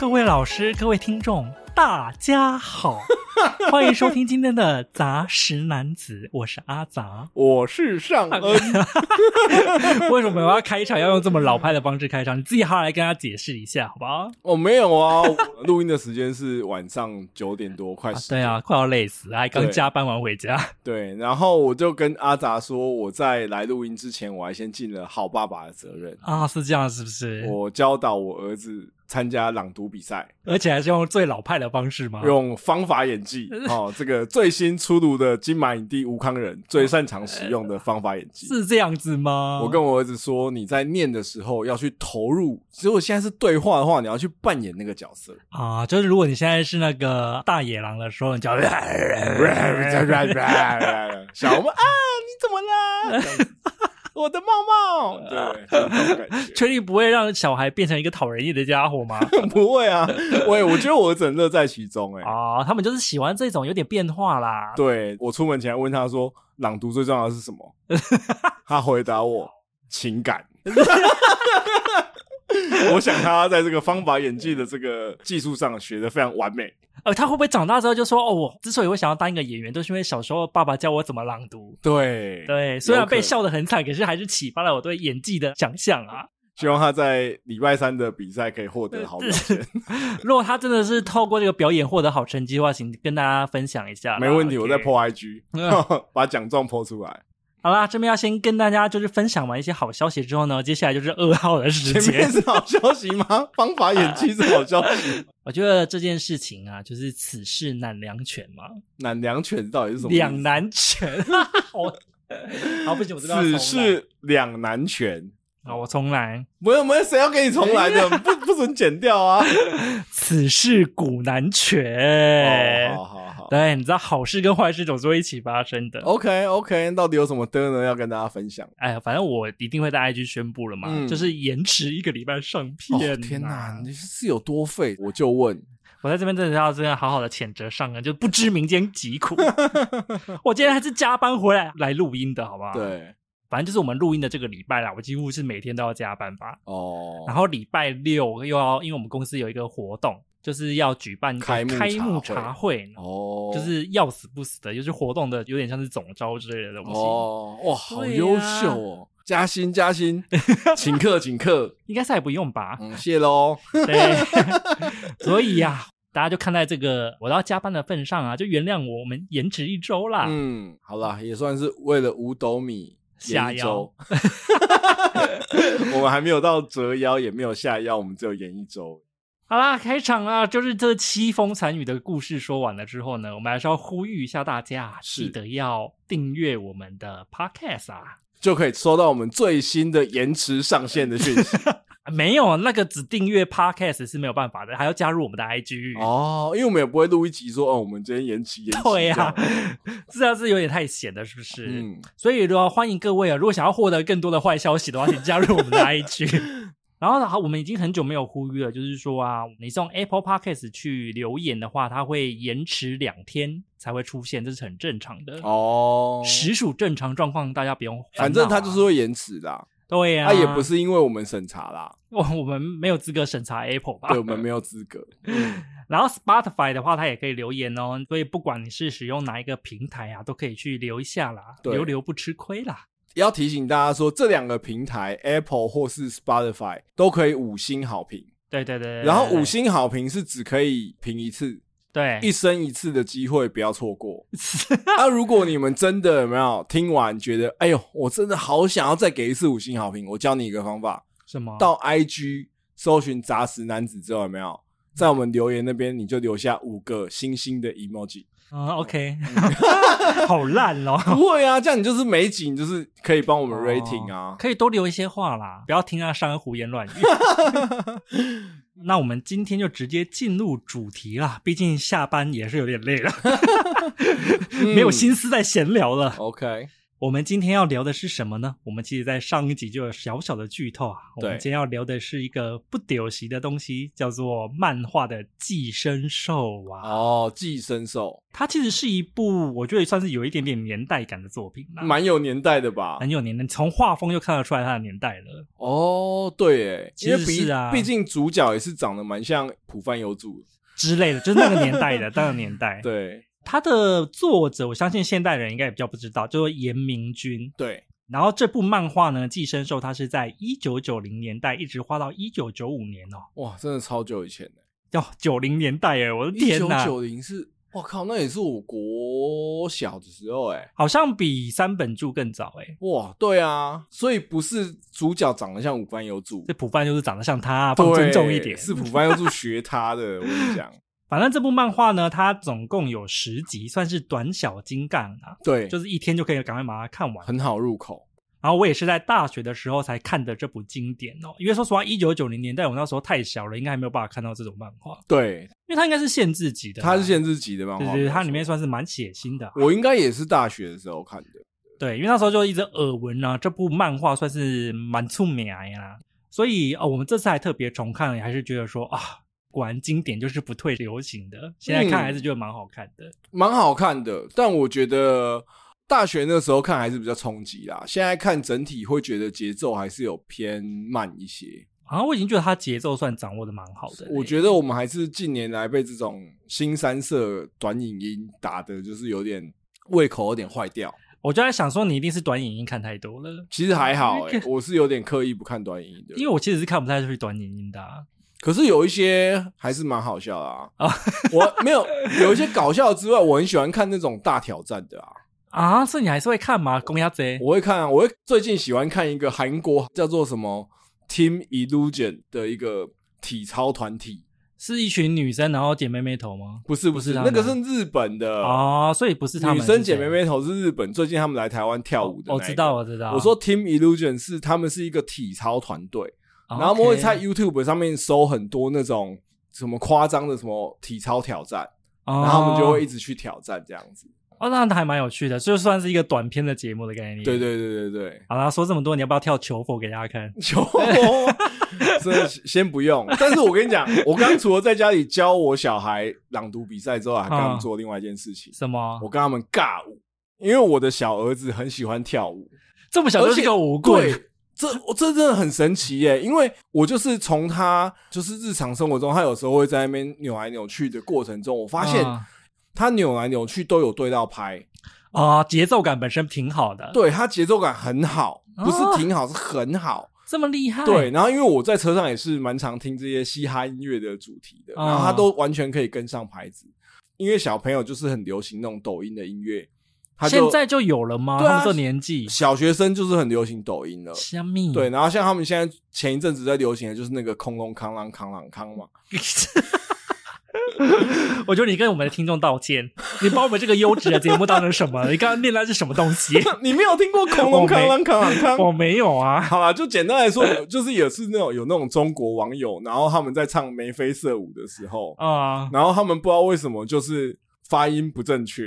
各位老师，各位听众，大家好，欢迎收听今天的杂食男子，我是阿杂，我是尚恩。为什么我要开场要用这么老派的方式开场？你自己好好来跟他解释一下，好不好？我、哦、没有啊，录音的时间是晚上九点多，快。对啊，快要累死，还刚加班完回家。对，对，然后我就跟阿杂说，我在来录音之前，我还先尽了好爸爸的责任啊，是这样，是不是？我教导我儿子。参加朗读比赛，而且还是用最老派的方式吗？用方法演技 哦，这个最新出炉的金马影帝吴康仁最擅长使用的方法演技是这样子吗？我跟我儿子说，你在念的时候要去投入，如果现在是对话的话，你要去扮演那个角色啊。就是如果你现在是那个大野狼的时候，你叫 小猫啊，你怎么了？我的帽帽，对，确定不会让小孩变成一个讨人厌的家伙吗？不会啊，我我觉得我整乐在其中哎、欸。啊，他们就是喜欢这种有点变化啦。对，我出门前问他说，朗读最重要的是什么？他回答我情感。我想他在这个方法演技的这个技术上学的非常完美。呃，他会不会长大之后就说：“哦，我之所以会想要当一个演员，都是因为小时候爸爸教我怎么朗读。”对对，虽然被笑得很惨，可是还是启发了我对演技的想象啊。希望他在礼拜三的比赛可以获得好表现。如果他真的是透过这个表演获得好成绩的话，请跟大家分享一下。没问题、我再 po IG，把奖状 po 出来。好啦，这边要先跟大家就是分享完一些好消息之后呢，接下来就是噩耗的时间。前面是好消息吗？方法演技是好消息。我觉得这件事情啊，就是此事难两全嘛。难两全到底是什么？两难全。好，好不行，我知道。此事两难全。好，我重来。没有没有，谁要给你重来的？不不准剪掉啊！此事古难全。好好好。对，你知道好事跟坏事总是会一起发生的。OK OK，到底有什么的呢？要跟大家分享。哎呀，反正我一定会在 IG 宣布了嘛，嗯、就是延迟一个礼拜上片、啊哦。天哪，你是有多废？我就问，我在这边真的要真的好好的谴责上啊，就不知民间疾苦。我今天还是加班回来来录音的，好不好？对，反正就是我们录音的这个礼拜啦，我几乎是每天都要加班吧。哦，然后礼拜六又要，因为我们公司有一个活动。就是要举办开幕开幕茶会哦，就是要死不死的，就是活动的有点像是总招之类的东西哦。哇，好优秀哦！加薪加薪，请客请客，应该是还不用吧？嗯，谢喽。对，所以呀、啊，大家就看在这个我要加班的份上啊，就原谅我们延迟一周啦。嗯，好啦，也算是为了五斗米下腰。我们还没有到折腰，也没有下腰，我们只有延一周。好啦，开场啊，就是这凄风惨雨的故事说完了之后呢，我们还是要呼吁一下大家，记得要订阅我们的 Podcast 啊，就可以收到我们最新的延迟上线的讯息。没有那个只订阅 Podcast 是没有办法的，还要加入我们的 IG 哦，因为我们也不会录一集说哦，我们今天延迟延迟。对呀、啊，这样是有点太闲了，是不是？嗯，所以的话，欢迎各位啊，如果想要获得更多的坏消息的话，请加入我们的 IG。然后呢，好，我们已经很久没有呼吁了，就是说啊，你送 Apple Podcast 去留言的话，它会延迟两天才会出现，这是很正常的哦，实属正常状况，大家不用。反正它就是会延迟的，对呀，它也不是因为我们审查啦，我我们没有资格审查 Apple 吧？对，我们没有资格。然后 Spotify 的话，它也可以留言哦，所以不管你是使用哪一个平台啊，都可以去留一下啦，留留不吃亏啦。也要提醒大家说，这两个平台 Apple 或是 Spotify 都可以五星好评。对对对，对，然后五星好评是只可以评一次，对，一生一次的机会，不要错过。那、啊、如果你们真的有没有听完觉得，哎呦，我真的好想要再给一次五星好评，我教你一个方法，什么？到 IG 搜寻杂食男子之后，有没有在我们留言那边，你就留下五个星星的 emoji。啊、uh,，OK，好烂哦！不会啊，这样你就是每集你就是可以帮我们 rating 啊，oh, 可以多留一些话啦，不要听他上个胡言乱语。那我们今天就直接进入主题啦，毕竟下班也是有点累了，没有心思再闲聊了。OK，我们今天要聊的是什么呢？我们其实，在上一集就有小小的剧透啊。我们今天要聊的是一个不丢席的东西，叫做漫画的《寄生兽》啊。哦，《寄生兽》它其实是一部我觉得算是有一点点年代感的作品，蛮有年代的吧？很有年代，从画风就看得出来它的年代了。哦，对，哎，其实是啊，毕竟主角也是长得蛮像浦饭有主之类的，就是那个年代的，那个年代。对。他的作者，我相信现代人应该也比较不知道，叫做严明君。对，然后这部漫画呢，《寄生兽》它是在一九九零年代一直画到一九九五年哦。哇，真的超久以前的，要九零年代哎，我的天哪！一九九零是，我靠，那也是我国小的时候哎，好像比三本柱更早哎。哇，对啊，所以不是主角长得像浦饭幽助，这浦饭就是长得像他，放尊重一点，是浦饭幽助学他的，我跟你讲。反正这部漫画呢，它总共有十集，算是短小精干啊。对，就是一天就可以赶快把它看完，很好入口。然后我也是在大学的时候才看的这部经典哦。因为说实话，一九九零年代我那时候太小了，应该还没有办法看到这种漫画。对，因为它应该是限制级的，它是限制级的漫画，对对，它里面算是蛮血腥的。我应该也是大学的时候看的。对，因为那时候就一直耳闻啊，这部漫画算是蛮出名呀。所以哦，我们这次还特别重看还是觉得说啊。果然经典就是不退流行的，现在看还是觉得蛮好看的，蛮、嗯、好看的。但我觉得大学那时候看还是比较冲击啦，现在看整体会觉得节奏还是有偏慢一些。啊，我已经觉得它节奏算掌握的蛮好的。我觉得我们还是近年来被这种新三色短影音打的，就是有点胃口有点坏掉。我就在想说，你一定是短影音看太多了。其实还好、欸，哎，我是有点刻意不看短影音的，因为我其实是看不太出去短影音的、啊。可是有一些还是蛮好笑的啊！啊，我没有有一些搞笑之外，我很喜欢看那种大挑战的啊！啊，所以你还是会看吗？公鸭贼，我会看啊！我会最近喜欢看一个韩国叫做什么 Team Illusion 的一个体操团体，是一群女生然后剪妹妹头吗？不是不是，那个是日本的啊，所以不是他们女生剪妹妹头是日本，最近他们来台湾跳舞的。我知道我知道，我说 Team Illusion 是他们是一个体操团队。然后我们会在 YouTube 上面搜很多那种什么夸张的什么体操挑战，然后我们就会一直去挑战这样子。哦，那还蛮有趣的，就算是一个短片的节目的概念。对对对对对。好啦，说这么多，你要不要跳求佛给大家看？求佛，这先不用。但是我跟你讲，我刚除了在家里教我小孩朗读比赛之后，还跟他们做另外一件事情。什么？我跟他们尬舞，因为我的小儿子很喜欢跳舞，这么小就是个舞棍。这我这真的很神奇耶，因为我就是从他就是日常生活中，他有时候会在那边扭来扭去的过程中，我发现他扭来扭去都有对到拍啊，节奏感本身挺好的。对，他节奏感很好，不是挺好，是很好，这么厉害。对，然后因为我在车上也是蛮常听这些嘻哈音乐的主题的，然后他都完全可以跟上拍子，因为小朋友就是很流行那种抖音的音乐。现在就有了吗？啊、他们这年纪，小学生就是很流行抖音了。虾米？对，然后像他们现在前一阵子在流行的就是那个空空康啷康啷康嘛。我觉得你跟我们的听众道歉，你把我们这个优质的节目当成什么？你刚刚念的是什么东西？你没有听过空空康啷康啷康？我没有啊。好啦，就简单来说，就是也是那种有那种中国网友，然后他们在唱眉飞色舞的时候啊，然后他们不知道为什么就是发音不正确。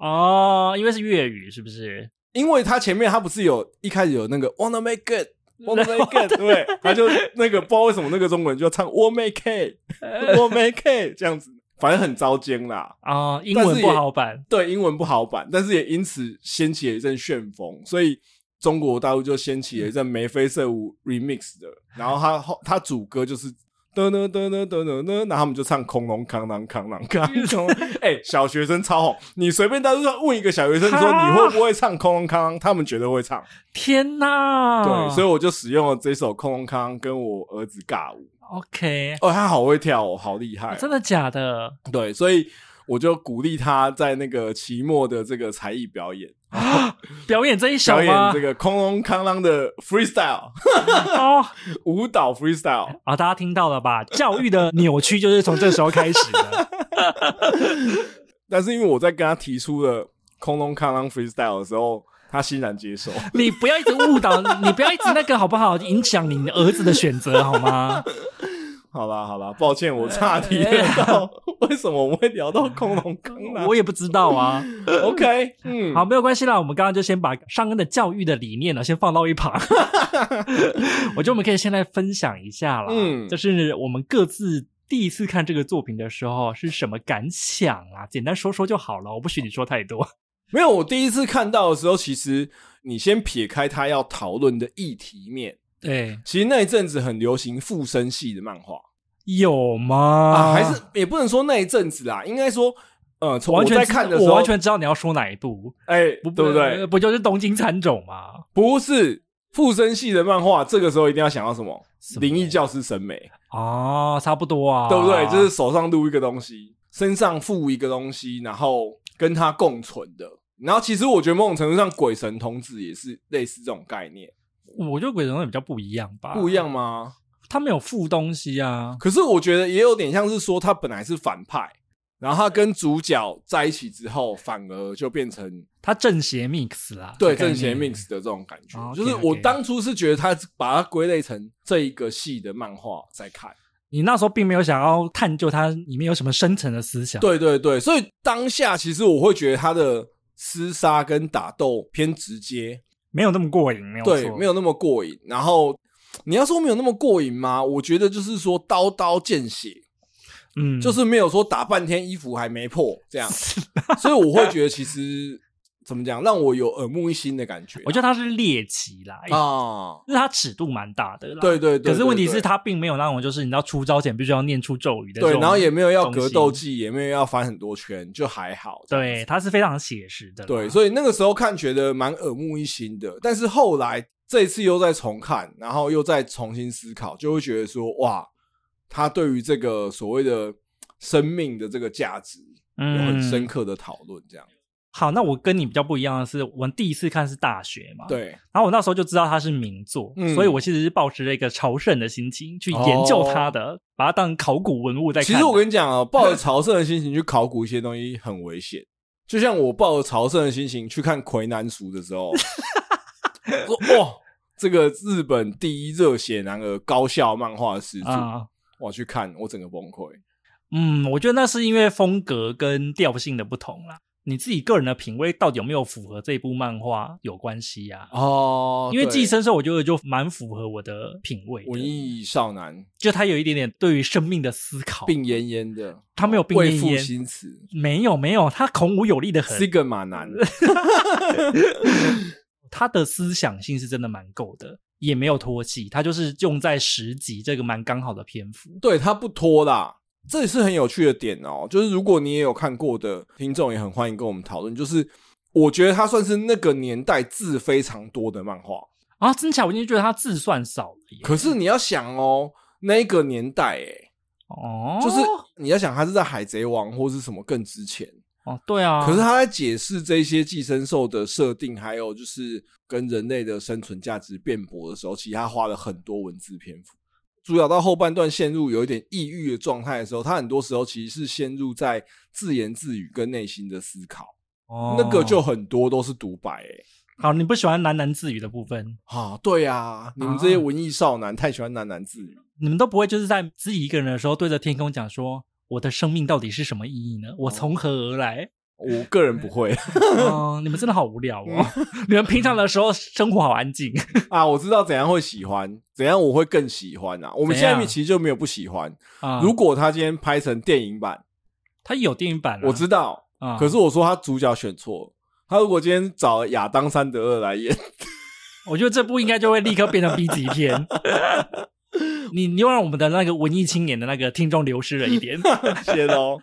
哦，因为是粤语，是不是？因为他前面他不是有一开始有那个 wanna make it，wanna make it，对，他就那个不知道为什么那个中文就要唱 wanna make it，wanna make it 这样子，反正很糟尖啦。啊、哦，英文不好版，对，英文不好版，但是也因此掀起了一阵旋风，所以中国大陆就掀起了一阵眉飞色舞 remix 的，然后他后他主歌就是。噔噔噔噔噔噔噔，然后他们就唱空龙康啷康啷康。哎、欸，小学生超红，你随便在路上问一个小学生说你会不会唱空龙康啷，他们绝对会唱。天哪！对，所以我就使用了这首空龙康啷跟我儿子尬舞。OK，哦，他好会跳哦，好厉害、啊！真的假的？对，所以。我就鼓励他在那个期末的这个才艺表演啊，表演这一首吗？表演这个空隆康啷的 freestyle 哦，舞蹈 freestyle 啊，大家听到了吧？教育的扭曲就是从这时候开始的。但是因为我在跟他提出了空隆康啷 freestyle 的时候，他欣然接受。你不要一直误导，你不要一直那个好不好？影响你儿子的选择好吗？好啦好啦，抱歉我岔题了。为什么我们会聊到恐龙刚呢？我也不知道啊。OK，嗯，好，没有关系啦。我们刚刚就先把上恩的教育的理念呢，先放到一旁。我觉得我们可以先来分享一下啦。嗯，就是我们各自第一次看这个作品的时候是什么感想啊？简单说说就好了，我不许你说太多。没有，我第一次看到的时候，其实你先撇开他要讨论的议题面，对，其实那一阵子很流行附身系的漫画，有吗？啊，还是也不能说那一阵子啦，应该说，呃，从我在看的时候，我完全知道你要说哪一部，哎，不对不对？不就是东京喰种吗？不是附身系的漫画，这个时候一定要想到什么？灵异教师审美啊，差不多啊，对不对？就是手上撸一个东西，身上附一个东西，然后跟他共存的。然后，其实我觉得某种程度上，鬼神童子也是类似这种概念。我觉得鬼神会比较不一样吧？不一样吗？他没有附东西啊。可是我觉得也有点像是说，他本来是反派，然后他跟主角在一起之后，反而就变成他正邪 mix 啦。对，正邪 mix 的这种感觉。哦、就是我当初是觉得他把它归类成这一个系的漫画在看。你那时候并没有想要探究它里面有什么深层的思想。对对对，所以当下其实我会觉得他的。厮杀跟打斗偏直接，没有那么过瘾，没有对，没有那么过瘾。然后你要说没有那么过瘾吗？我觉得就是说刀刀见血，嗯，就是没有说打半天衣服还没破这样，所以我会觉得其实。怎么讲？让我有耳目一新的感觉。我觉得它是猎奇啦，啊，就是它尺度蛮大的啦。对对对。可是问题是，它并没有那种就是你知道出招前必须要念出咒语的。对，然后也没有要格斗技，也没有要翻很多圈，就还好。对，它是非常写实的。对，所以那个时候看觉得蛮耳目一新的。但是后来这一次又再重看，然后又再重新思考，就会觉得说，哇，他对于这个所谓的生命的这个价值有很深刻的讨论，这样。好，那我跟你比较不一样的是，我们第一次看是大学嘛，对，然后我那时候就知道它是名作，嗯，所以我其实是抱持了一个朝圣的心情去研究它的，哦、把它当考古文物在看。其实我跟你讲啊，抱着 朝圣的心情去考古一些东西很危险，就像我抱着朝圣的心情去看《魁南淑》的时候，哇，这个日本第一热血男儿高校漫画的始祖，啊、我去看我整个崩溃。嗯，我觉得那是因为风格跟调性的不同啦。你自己个人的品味到底有没有符合这部漫画有关系呀？哦，因为寄生兽我觉得就蛮符合我的品味。文艺少男，就他有一点点对于生命的思考，病恹恹的，他没有病恹恹，为赋新词，没有没有，他孔武有力的很，是个马男，他的思想性是真的蛮够的，也没有拖戏，他就是用在十集这个蛮刚好的篇幅，对，他不拖啦。这也是很有趣的点哦，就是如果你也有看过的听众，也很欢迎跟我们讨论。就是我觉得它算是那个年代字非常多的漫画啊，真巧，我已经觉得它字算少了。可是你要想哦，那个年代，哎，哦，就是你要想，它是在《海贼王》或是什么更值钱哦，对啊。可是他在解释这些寄生兽的设定，还有就是跟人类的生存价值辩驳的时候，其实他花了很多文字篇幅。主角到后半段陷入有一点抑郁的状态的时候，他很多时候其实是陷入在自言自语跟内心的思考。哦，那个就很多都是独白。哎，好，你不喜欢喃喃自语的部分啊？对啊，你们这些文艺少男太喜欢喃喃自语。你们都不会就是在自己一个人的时候对着天空讲说：“我的生命到底是什么意义呢？我从何而来？”我个人不会，嗯，你们真的好无聊哦！你们平常的时候生活好安静 啊！我知道怎样会喜欢，怎样我会更喜欢啊！我们现在其实就没有不喜欢。如果他今天拍成电影版，他有电影版，我知道啊。可是我说他主角选错，他如果今天找亚当·山德勒来演，我觉得这部应该就会立刻变成 B 级片。你你又让我们的那个文艺青年的那个听众流失了一点，谢喽。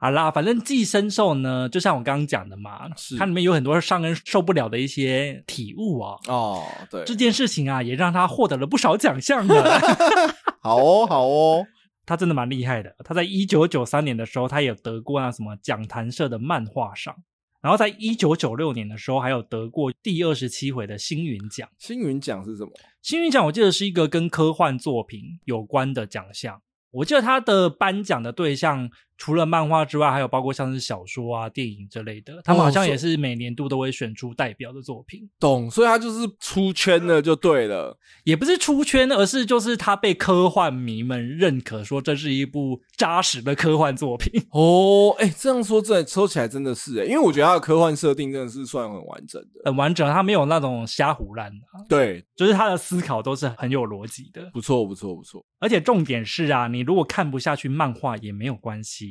好啦，反正寄生兽呢，就像我刚刚讲的嘛，是它里面有很多尚恩受不了的一些体悟啊。哦，对，这件事情啊，也让他获得了不少奖项的。好哦，好哦，他真的蛮厉害的。他在一九九三年的时候，他也有得过那什么讲坛社的漫画赏，然后在一九九六年的时候，还有得过第二十七回的星云奖。星云奖是什么？星云奖我记得是一个跟科幻作品有关的奖项。我记得他的颁奖的对象除了漫画之外，还有包括像是小说啊、电影之类的，他们好像也是每年度都会选出代表的作品。懂，所以他就是出圈了，就对了。也不是出圈，而是就是他被科幻迷们认可，说这是一部扎实的科幻作品。哦，哎，这样说真的说起来真的是哎，因为我觉得他的科幻设定真的是算很完整的，很完整，他没有那种瞎胡乱的。对，就是他的思考都是很有逻辑的。不错，不错，不错。而且重点是啊，你如果看不下去漫画也没有关系。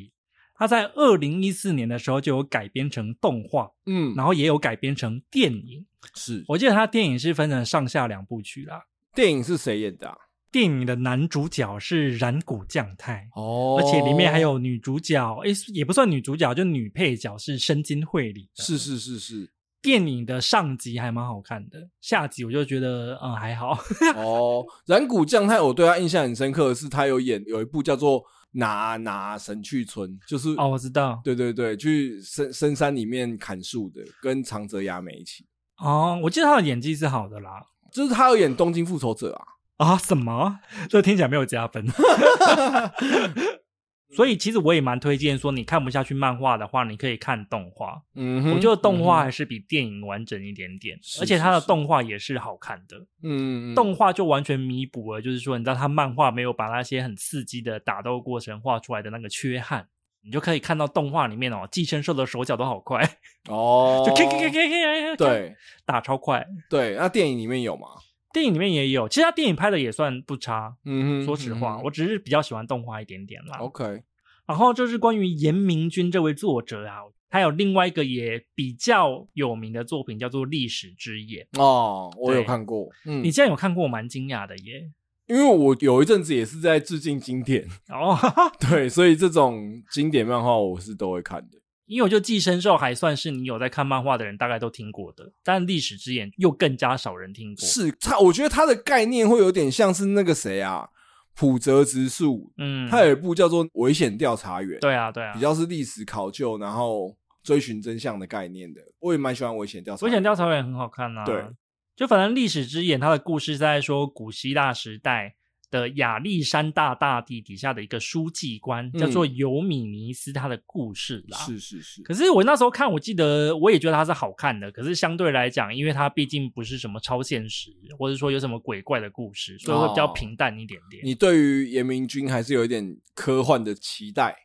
他在二零一四年的时候就有改编成动画，嗯，然后也有改编成电影。是，我记得他电影是分成上下两部曲啦。电影是谁演的啊？电影的男主角是染谷将太哦，而且里面还有女主角，诶，也不算女主角，就女配角是深津绘里。是是是是，电影的上集还蛮好看的，下集我就觉得嗯还好。哦，染谷将太，我对他印象很深刻的是他有演有一部叫做。拿拿神去村就是哦，我知道，对对对，去深深山里面砍树的，跟长泽雅美一起。哦，我记得他的演技是好的啦，就是他有演东京复仇者啊啊？什么？这听起来没有加分。所以其实我也蛮推荐说，你看不下去漫画的话，你可以看动画。嗯哼，我觉得动画还是比电影完整一点点，嗯、而且它的动画也是好看的。嗯，动画就完全弥补了，就是说，你知道它漫画没有把那些很刺激的打斗过程画出来的那个缺憾，你就可以看到动画里面哦，寄生兽的手脚都好快哦，就 K K K K K，对，打超快。对，那电影里面有吗？电影里面也有，其实他电影拍的也算不差。嗯哼，说实话，嗯、我只是比较喜欢动画一点点啦。OK，然后就是关于严明君这位作者啊，他有另外一个也比较有名的作品，叫做《历史之眼》哦，我有看过。嗯，你竟然有看过，我蛮惊讶的耶。因为我有一阵子也是在致敬经典哦，对，所以这种经典漫画我是都会看的。因为我觉得寄生兽还算是你有在看漫画的人大概都听过的，但历史之眼又更加少人听过。是他，我觉得他的概念会有点像是那个谁啊，浦泽直树，嗯，他有一部叫做《危险调查员》，对啊，对啊，比较是历史考究，然后追寻真相的概念的。我也蛮喜欢危险调查员，危险调查员很好看啊。对，就反正历史之眼，他的故事在说古希腊时代。的亚历山大大帝底下的一个书记官叫做尤米尼斯，他的故事啦。是是是。可是我那时候看，我记得我也觉得他是好看的。可是相对来讲，因为他毕竟不是什么超现实，或者说有什么鬼怪的故事，所以会比较平淡一点点。你对于严明君还是有一点科幻的期待，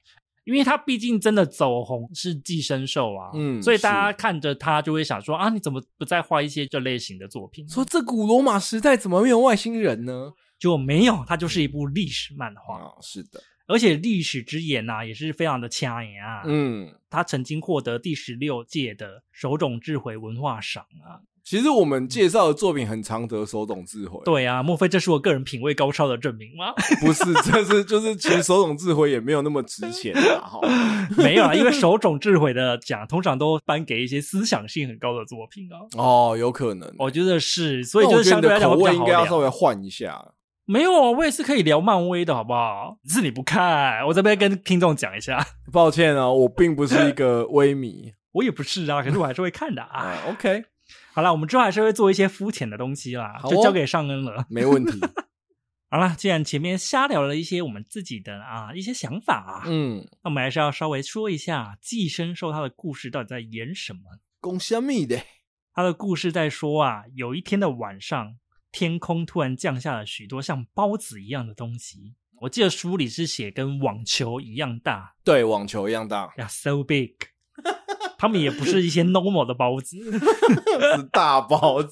因为他毕竟真的走红是寄生兽啊，嗯，所以大家看着他就会想说啊，你怎么不再画一些这类型的作品？说这古罗马时代怎么没有外星人呢？就没有，它就是一部历史漫画。哦，是的，而且历史之眼呐、啊，也是非常的抢眼啊。嗯，他曾经获得第十六届的手冢智慧文化赏啊。其实我们介绍的作品很常得手冢智慧。对啊，莫非这是我个人品味高超的证明吗？不是，这是就是其实手冢智慧也没有那么值钱啊。哈，没有啊，因为手冢智慧的奖通常都颁给一些思想性很高的作品啊。哦，有可能，我觉得是，所以就是相对来讲口味应该要稍微换一下。没有啊，我也是可以聊漫威的，好不好？只是你不看，我这边跟听众讲一下。抱歉啊，我并不是一个 威迷，我也不是啊，可是我还是会看的啊。嗯、OK，好了，我们之后还是会做一些肤浅的东西啦，哦、就交给尚恩了。没问题。好了，既然前面瞎聊了一些我们自己的啊一些想法啊，嗯，那我们还是要稍微说一下《寄生兽》它的故事到底在演什么？讲什么的？它的故事在说啊，有一天的晚上。天空突然降下了许多像包子一样的东西，我记得书里是写跟网球一样大，对，网球一样大呀，so big。他们也不是一些 normal 的包子，是大包子，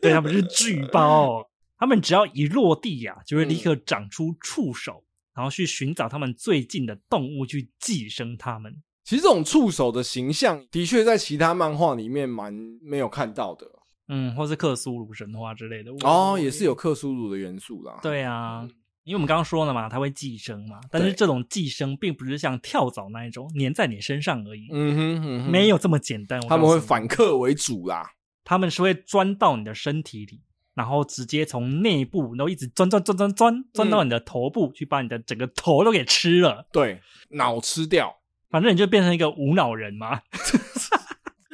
对，他们是巨包。他们只要一落地呀、啊，就会立刻长出触手，嗯、然后去寻找他们最近的动物去寄生他们。其实这种触手的形象，的确在其他漫画里面蛮没有看到的。嗯，或是克苏鲁神话之类的哦，也是有克苏鲁的元素啦。对啊，嗯、因为我们刚刚说了嘛，它会寄生嘛，但是这种寄生并不是像跳蚤那一种粘在你身上而已。嗯哼，嗯哼，没有这么简单。他们会反客为主啦，他们是会钻到你的身体里，然后直接从内部，然后一直钻钻钻钻钻钻到你的头部，嗯、去把你的整个头都给吃了。对，脑吃掉，反正你就变成一个无脑人嘛。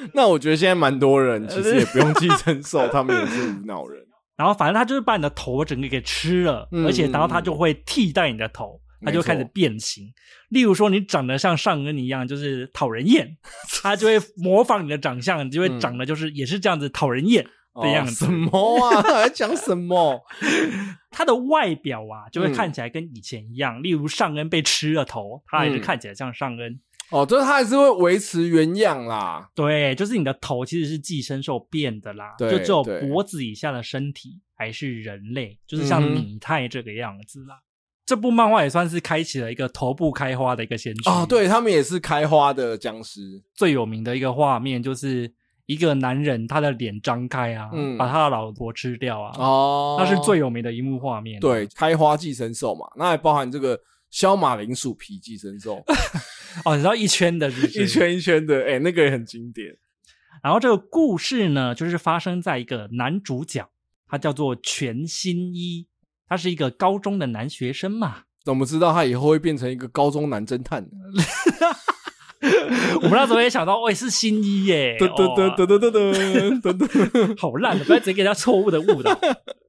那我觉得现在蛮多人其实也不用 寄承受，他们也是无脑人。然后反正他就是把你的头整个给吃了，嗯、而且然后他就会替代你的头，他就开始变形。例如说，你长得像尚恩一样，就是讨人厌，他就会模仿你的长相，你就会长得就是也是这样子讨人厌的样子。哦、什么啊？还讲什么？他的外表啊，就会看起来跟以前一样。嗯、例如尚恩被吃了头，他还是看起来像尚恩。哦，就是他还是会维持原样啦。对，就是你的头其实是寄生兽变的啦，对就只有脖子以下的身体还是人类，就是像米太这个样子啦。嗯、这部漫画也算是开启了一个头部开花的一个先驱哦，对，他们也是开花的僵尸。最有名的一个画面就是一个男人他的脸张开啊，嗯、把他的老婆吃掉啊。哦，那是最有名的一幕画面。对，开花寄生兽嘛，那还包含这个。削马铃薯皮寄生兽 哦，你知道一圈的是是？一圈一圈的，哎、欸，那个也很经典。然后这个故事呢，就是发生在一个男主角，他叫做全新一，他是一个高中的男学生嘛。怎么知道他以后会变成一个高中男侦探？我们那时候也想到，喂、欸，是新一耶！噔噔噔噔噔噔噔噔，好烂的，不要直接给他错误的误导。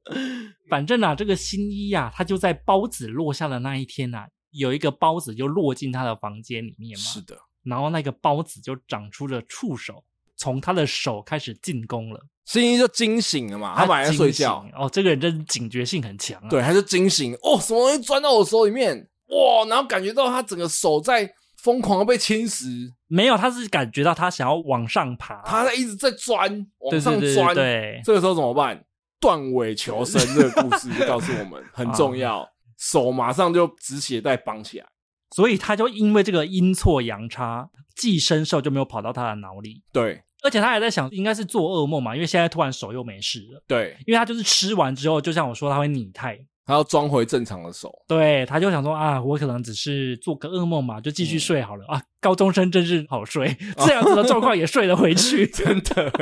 反正啊，这个新一呀、啊，他就在包子落下的那一天啊，有一个包子就落进他的房间里面嘛。是的，然后那个包子就长出了触手，从他的手开始进攻了。新一就惊醒了嘛，他本来在睡觉。哦，这个人真是警觉性很强啊。对，他就惊醒，哦，什么东西钻到我手里面？哇，然后感觉到他整个手在。疯狂的被侵蚀，没有，他是感觉到他想要往上爬，他在一直在钻，往上钻。对，这个时候怎么办？断尾求生这个故事就告诉我们很重要，啊、手马上就止血带绑起来。所以他就因为这个阴错阳差，寄生兽就没有跑到他的脑里。对，而且他还在想，应该是做噩梦嘛，因为现在突然手又没事了。对，因为他就是吃完之后，就像我说，他会拟态。他要装回正常的手，对，他就想说啊，我可能只是做个噩梦嘛，就继续睡好了、嗯、啊。高中生真是好睡，这样子的状况也睡了回去，真的。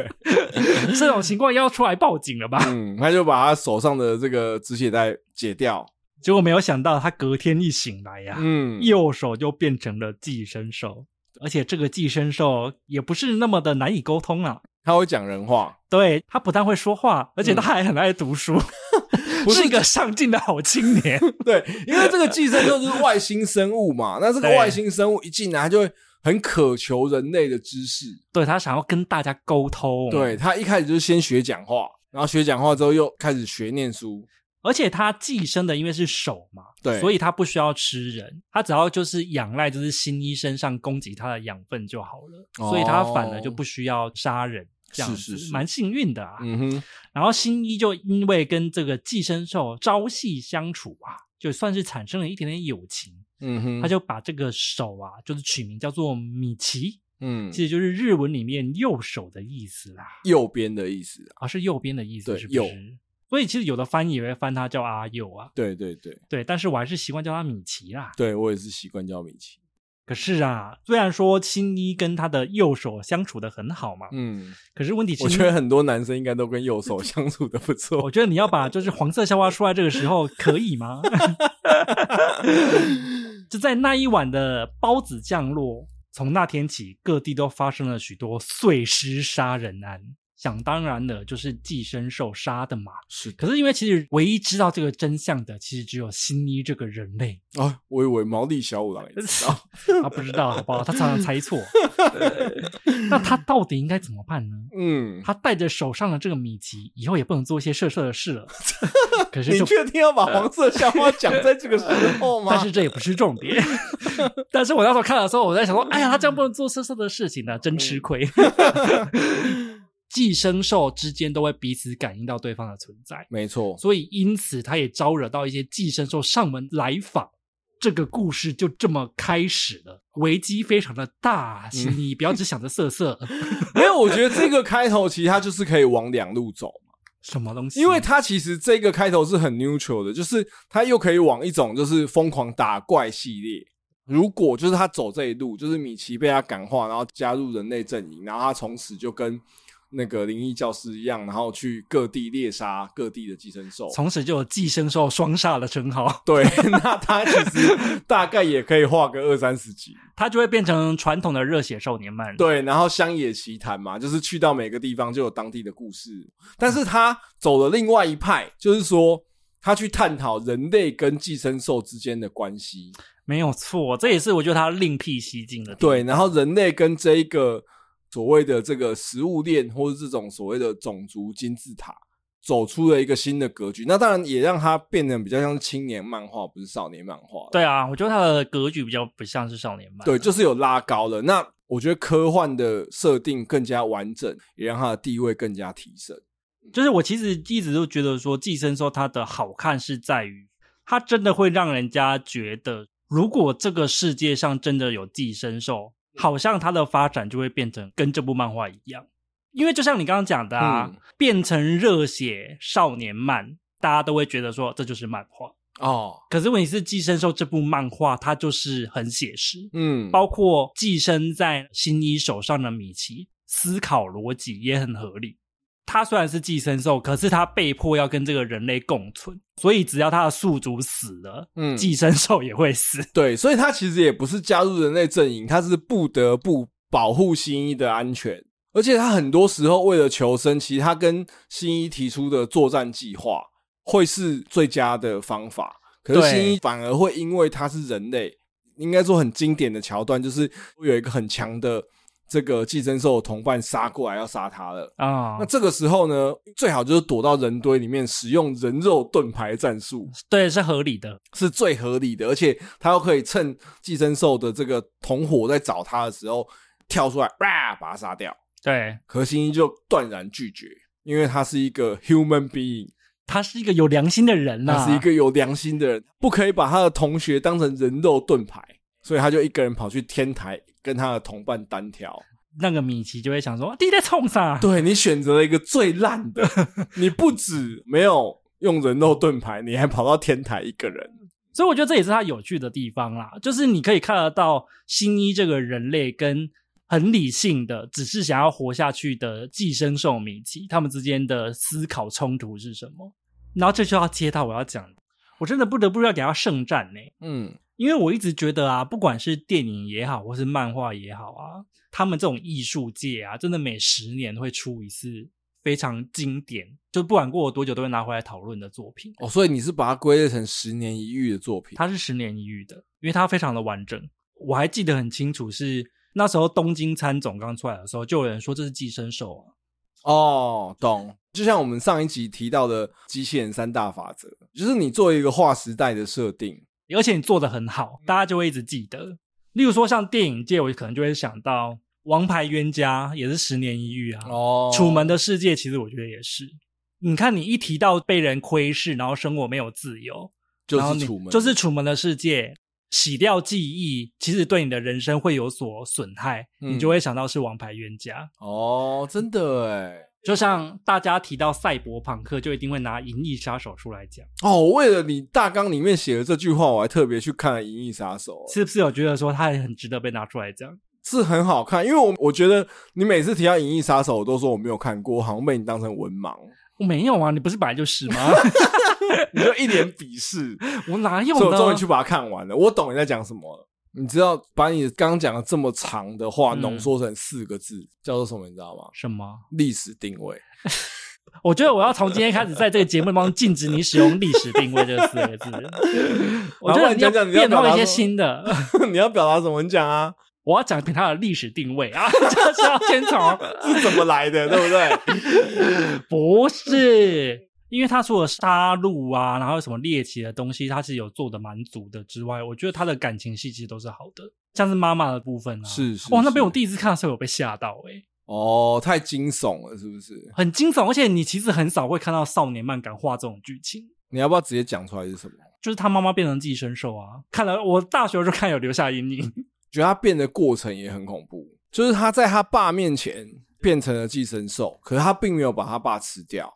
这种情况要出来报警了吧？嗯，他就把他手上的这个止血带解掉，结果没有想到他隔天一醒来呀、啊，嗯，右手就变成了寄生兽，而且这个寄生兽也不是那么的难以沟通啊，他会讲人话，对，他不但会说话，而且他还很爱读书。嗯不是一个上进的好青年，对，因为这个寄生就是外星生物嘛，那这个外星生物一进来，他就会很渴求人类的知识，对，他想要跟大家沟通，对，他一开始就是先学讲话，然后学讲话之后又开始学念书，而且他寄生的因为是手嘛，对，所以他不需要吃人，他只要就是仰赖就是新一身上供给他的养分就好了，哦、所以他反而就不需要杀人。这样子是是是蛮幸运的啊，嗯哼。然后新一就因为跟这个寄生兽朝夕相处啊，就算是产生了一点点友情，嗯哼。他就把这个手啊，就是取名叫做米奇，嗯，其实就是日文里面右手的意思啦，右边的意思啊，是右边的意思，是不是？右。所以其实有的翻译也会翻他叫阿佑啊，对对对对，但是我还是习惯叫他米奇啦，对我也是习惯叫米奇。可是啊，虽然说青衣跟他的右手相处的很好嘛，嗯，可是问题，我觉得很多男生应该都跟右手相处的不错。我觉得你要把就是黄色笑话出来，这个时候可以吗？就在那一晚的包子降落，从那天起，各地都发生了许多碎尸杀人案。想当然的，就是寄生兽杀的嘛。是，可是因为其实唯一知道这个真相的，其实只有新一这个人类啊。我以为毛利小五郎也知道，他不知道，好不好？他常常猜错。那他到底应该怎么办呢？嗯，他带着手上的这个米奇，以后也不能做一些色色的事了。可是，你确定要把黄色笑话讲在这个时候吗？但是这也不是重点。但是我那时候看的时候，我在想说，哎呀，他这样不能做色色的事情呢，真吃亏。寄生兽之间都会彼此感应到对方的存在，没错。所以因此，他也招惹到一些寄生兽上门来访。这个故事就这么开始了，危机非常的大。请你不要只想着色色，没有我觉得这个开头其实它就是可以往两路走嘛。什么东西？因为它其实这个开头是很 neutral 的，就是它又可以往一种就是疯狂打怪系列。如果就是他走这一路，就是米奇被他感化，然后加入人类阵营，然后他从此就跟。那个灵异教师一样，然后去各地猎杀各地的寄生兽，从此就有寄生兽双煞的称号。对，那他其实大概也可以画个二三十集，他就会变成传统的热血少年漫。对，然后乡野奇谈嘛，就是去到每个地方就有当地的故事。但是他走了另外一派，就是说他去探讨人类跟寄生兽之间的关系。没有错，这也是我觉得他另辟蹊径的。对，然后人类跟这一个所谓的这个食物链，或者这种所谓的种族金字塔，走出了一个新的格局。那当然也让它变得比较像青年漫画，不是少年漫画。对啊，我觉得它的格局比较不像是少年漫。对，就是有拉高了。那我觉得科幻的设定更加完整，也让它的地位更加提升。就是我其实一直都觉得说，寄生兽它的好看是在于，它真的会让人家觉得。如果这个世界上真的有寄生兽，好像它的发展就会变成跟这部漫画一样，因为就像你刚刚讲的啊，嗯、变成热血少年漫，大家都会觉得说这就是漫画哦。可是问题是，寄生兽这部漫画它就是很写实，嗯，包括寄生在新一手上的米奇，思考逻辑也很合理。他虽然是寄生兽，可是他被迫要跟这个人类共存，所以只要他的宿主死了，嗯，寄生兽也会死。对，所以他其实也不是加入人类阵营，他是不得不保护新一的安全。而且他很多时候为了求生，其实他跟新一提出的作战计划会是最佳的方法。可是新一反而会因为他是人类，应该说很经典的桥段，就是有一个很强的。这个寄生兽的同伴杀过来要杀他了啊！那这个时候呢，最好就是躲到人堆里面，使用人肉盾牌战术。对，是合理的，是最合理的，而且他又可以趁寄生兽的这个同伙在找他的时候跳出来，哇，把他杀掉。对，何心一就断然拒绝，因为他是一个 human being，他是一个有良心的人呐、啊，他是一个有良心的人，不可以把他的同学当成人肉盾牌，所以他就一个人跑去天台。跟他的同伴单挑，那个米奇就会想说：“你在冲啥？”对，你选择了一个最烂的，你不止没有用人肉盾牌，你还跑到天台一个人。所以我觉得这也是他有趣的地方啦，就是你可以看得到新一这个人类跟很理性的，只是想要活下去的寄生兽米奇，他们之间的思考冲突是什么。然后这就要接到我要讲，我真的不得不要给他圣战呢、欸。嗯。因为我一直觉得啊，不管是电影也好，或是漫画也好啊，他们这种艺术界啊，真的每十年会出一次非常经典，就不管过了多久都会拿回来讨论的作品。哦，所以你是把它归类成十年一遇的作品？它是十年一遇的，因为它非常的完整。我还记得很清楚是，是那时候东京喰种刚出来的时候，就有人说这是寄生兽啊。哦，懂。就像我们上一集提到的机器人三大法则，就是你做一个划时代的设定。而且你做的很好，大家就会一直记得。例如说，像电影界，我可能就会想到《王牌冤家》，也是十年一遇啊。哦，《楚门的世界》其实我觉得也是。你看，你一提到被人窥视，然后生活没有自由，就是楚门，就是《楚门的世界》，洗掉记忆，其实对你的人生会有所损害，嗯、你就会想到是《王牌冤家》。哦，真的诶就像大家提到赛博朋克，就一定会拿《银翼杀手》出来讲。哦，为了你大纲里面写的这句话，我还特别去看了《银翼杀手》，是不是有觉得说它也很值得被拿出来讲？是很好看，因为我我觉得你每次提到《银翼杀手》，我都说我没有看过，好像被你当成文盲。我没有啊，你不是本来就是吗？你就一脸鄙视，我哪有呢？所以我终于去把它看完了，我懂你在讲什么了。你知道把你刚刚讲的这么长的话浓缩成四个字，嗯、叫做什么？你知道吗？什么？历史定位。我觉得我要从今天开始，在这个节目当中禁止你使用“历史定位”这四个字。我觉得你要变换一些新的。你要表达什么？你讲啊！我要讲它的历史定位啊！就是要先从是怎么来的，对不对？不是。因为他除了杀戮啊，然后什么猎奇的东西，他是有做的蛮足的之外，我觉得他的感情戏其实都是好的，像是妈妈的部分啊，是是，是哇，那边我第一次看的时候有被吓到诶、欸、哦，太惊悚了，是不是？很惊悚，而且你其实很少会看到少年漫敢画这种剧情。你要不要直接讲出来是什么？就是他妈妈变成寄生兽啊！看了我大学就看有留下阴影，觉得他变的过程也很恐怖，就是他在他爸面前变成了寄生兽，可是他并没有把他爸吃掉。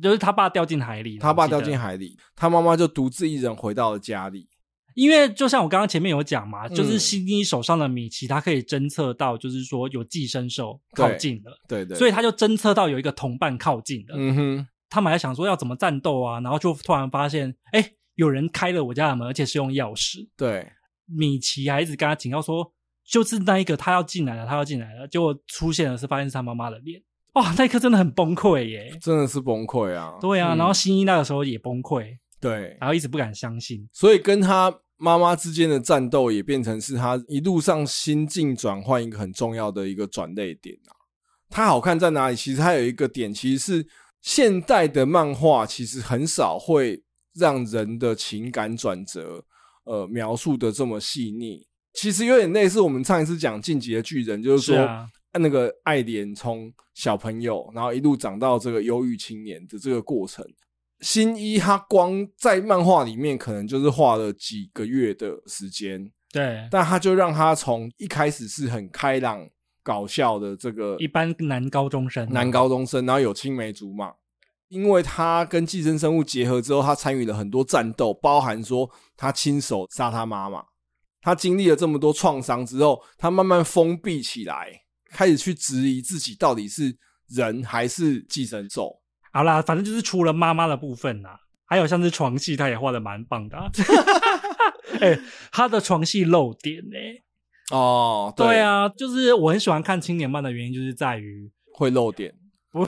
就是他爸掉进海里，他爸掉进海里，他妈妈就独自一人回到了家里。因为就像我刚刚前面有讲嘛，嗯、就是新一手上的米奇，他可以侦测到，就是说有寄生兽靠近了，对，对对，所以他就侦测到有一个同伴靠近了。嗯哼，他们还想说要怎么战斗啊，然后就突然发现，哎，有人开了我家的门，而且是用钥匙。对，米奇还一直跟他警告说，就是那一个他要进来了，他要进来了，结果出现的是发现是他妈妈的脸。哇，那一刻真的很崩溃耶！真的是崩溃啊！对啊，嗯、然后新一那个时候也崩溃。对，然后一直不敢相信，所以跟他妈妈之间的战斗也变成是他一路上心境转换一个很重要的一个转捩点啊。它好看在哪里？其实它有一个点，其实是现代的漫画其实很少会让人的情感转折，呃，描述的这么细腻。其实有点类似我们上一次讲《进击的巨人》，就是说，那个爱莲从小朋友，然后一路长到这个忧郁青年的这个过程。新一他光在漫画里面可能就是画了几个月的时间，对，但他就让他从一开始是很开朗。搞笑的这个一般男高中生，男高中生，然后有青梅竹马，因为他跟寄生生物结合之后，他参与了很多战斗，包含说他亲手杀他妈妈。他经历了这么多创伤之后，他慢慢封闭起来，开始去质疑自己到底是人还是寄生兽。好啦，反正就是除了妈妈的部分啦，还有像是床戏，他也画的蛮棒的。哎、欸，他的床戏露点呢、欸？哦，对，对啊，就是我很喜欢看青年漫的原因，就是在于会露点，不，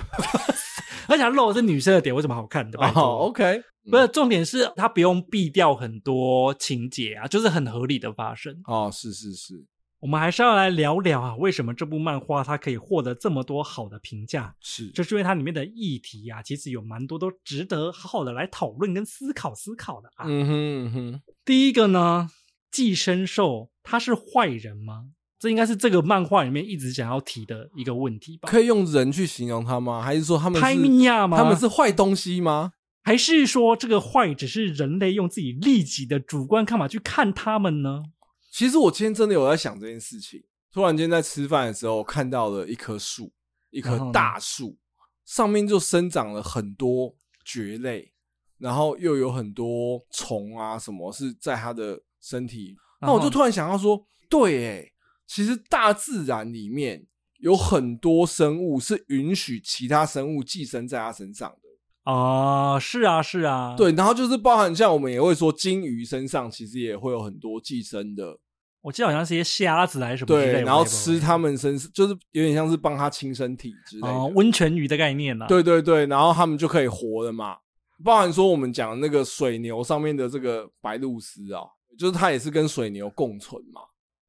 而且他露的是女生的点，为什么好看的？哦，OK，不是重点是他不用避掉很多情节啊，就是很合理的发生。哦，是是是，我们还是要来聊聊啊，为什么这部漫画它可以获得这么多好的评价？是，就是因为它里面的议题啊，其实有蛮多都值得好好的来讨论跟思考思考的啊。嗯哼嗯哼，第一个呢。寄生兽它是坏人吗？这应该是这个漫画里面一直想要提的一个问题吧？可以用人去形容它吗？还是说他们是拍米亚吗？他们是坏东西吗？还是说这个坏只是人类用自己利己的主观看法去看他们呢？其实我今天真的有在想这件事情。突然间在吃饭的时候看到了一棵树，一棵大树，上面就生长了很多蕨类，然后又有很多虫啊什么是在它的。身体，那我就突然想到说，对，诶，其实大自然里面有很多生物是允许其他生物寄生在它身上的啊，是啊，是啊，对，然后就是包含像我们也会说，鲸鱼身上其实也会有很多寄生的，我记得好像是一些虾子还是什么，对，然后吃它们身上就是有点像是帮它清身体之类的，温泉鱼的概念呢，对对对，然后它们就可以活了嘛，包含说我们讲那个水牛上面的这个白鹭鸶啊。就是它也是跟水牛共存嘛。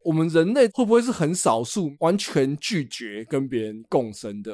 我们人类会不会是很少数完全拒绝跟别人共生的？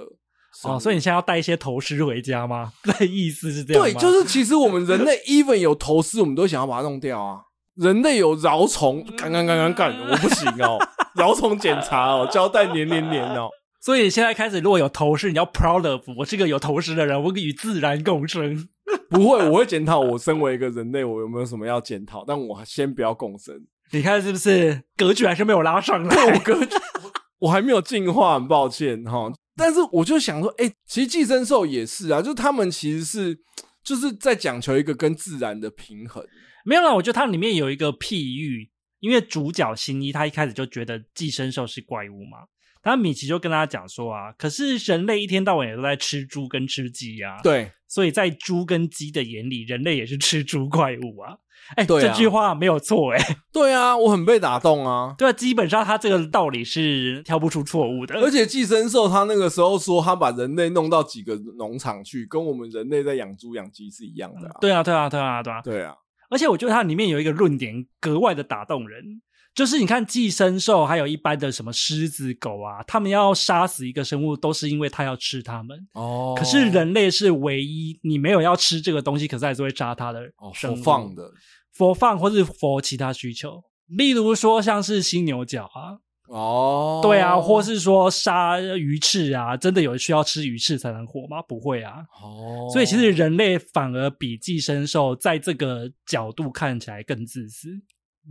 哦，所以你现在要带一些头虱回家吗？那意思是这样吗？对，就是其实我们人类 even 有头虱，我们都想要把它弄掉啊。人类有蛲虫，干干干干干，我不行哦。蛲虫检查哦，胶带黏黏黏哦。所以现在开始，如果有头虱，你要 proud of，我是个有头虱的人，我与自然共生。不会，我会检讨我身为一个人类，我有没有什么要检讨？但我先不要共生。你看是不是格局还是没有拉上来？对，我格局 我还没有进化，很抱歉哈。但是我就想说，哎、欸，其实寄生兽也是啊，就是他们其实是就是在讲求一个跟自然的平衡。没有啦，我觉得它里面有一个譬喻，因为主角新一他一开始就觉得寄生兽是怪物嘛。然后米奇就跟他讲说啊，可是人类一天到晚也都在吃猪跟吃鸡呀，对，所以在猪跟鸡的眼里，人类也是吃猪怪物啊。哎，对啊，这句话没有错哎。对啊，我很被打动啊。对啊，基本上他这个道理是挑不出错误的。而且寄生兽他那个时候说他把人类弄到几个农场去，跟我们人类在养猪养鸡是一样的啊。对啊，对啊，对啊，对啊，对啊。而且我觉得它里面有一个论点格外的打动人。就是你看寄生兽，还有一般的什么狮子、狗啊，他们要杀死一个生物，都是因为它要吃它们。哦，可是人类是唯一你没有要吃这个东西，可是还是会杀它的生物。哦，for fun 的，for fun 或是 for 其他需求，例如说像是犀牛角啊，哦，对啊，或是说杀鱼翅啊，真的有需要吃鱼翅才能活吗？不会啊。哦，所以其实人类反而比寄生兽在这个角度看起来更自私。